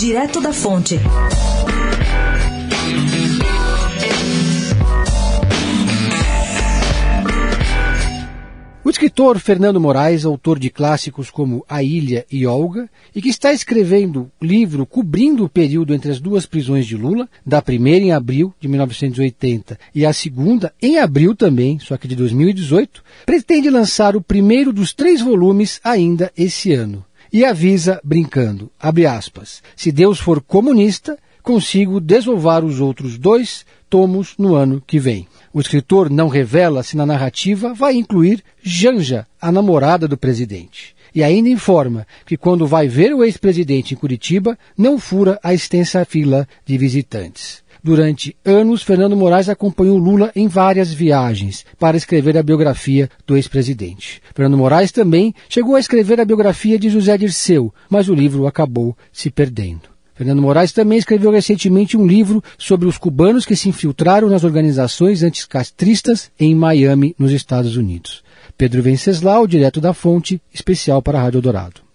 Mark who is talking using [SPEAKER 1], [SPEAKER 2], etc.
[SPEAKER 1] Direto da Fonte.
[SPEAKER 2] O escritor Fernando Moraes, autor de clássicos como A Ilha e Olga, e que está escrevendo livro cobrindo o período entre as duas prisões de Lula, da primeira em abril de 1980 e a segunda em abril também, só que de 2018, pretende lançar o primeiro dos três volumes ainda esse ano. E avisa, brincando, abre aspas, se Deus for comunista, consigo desovar os outros dois tomos no ano que vem. O escritor não revela se na narrativa vai incluir Janja, a namorada do presidente. E ainda informa que quando vai ver o ex-presidente em Curitiba, não fura a extensa fila de visitantes. Durante anos, Fernando Moraes acompanhou Lula em várias viagens para escrever a biografia do ex-presidente. Fernando Moraes também chegou a escrever a biografia de José Dirceu, mas o livro acabou se perdendo. Fernando Moraes também escreveu recentemente um livro sobre os cubanos que se infiltraram nas organizações anticastristas em Miami, nos Estados Unidos. Pedro Venceslau, direto da fonte, especial para a Rádio Dourado.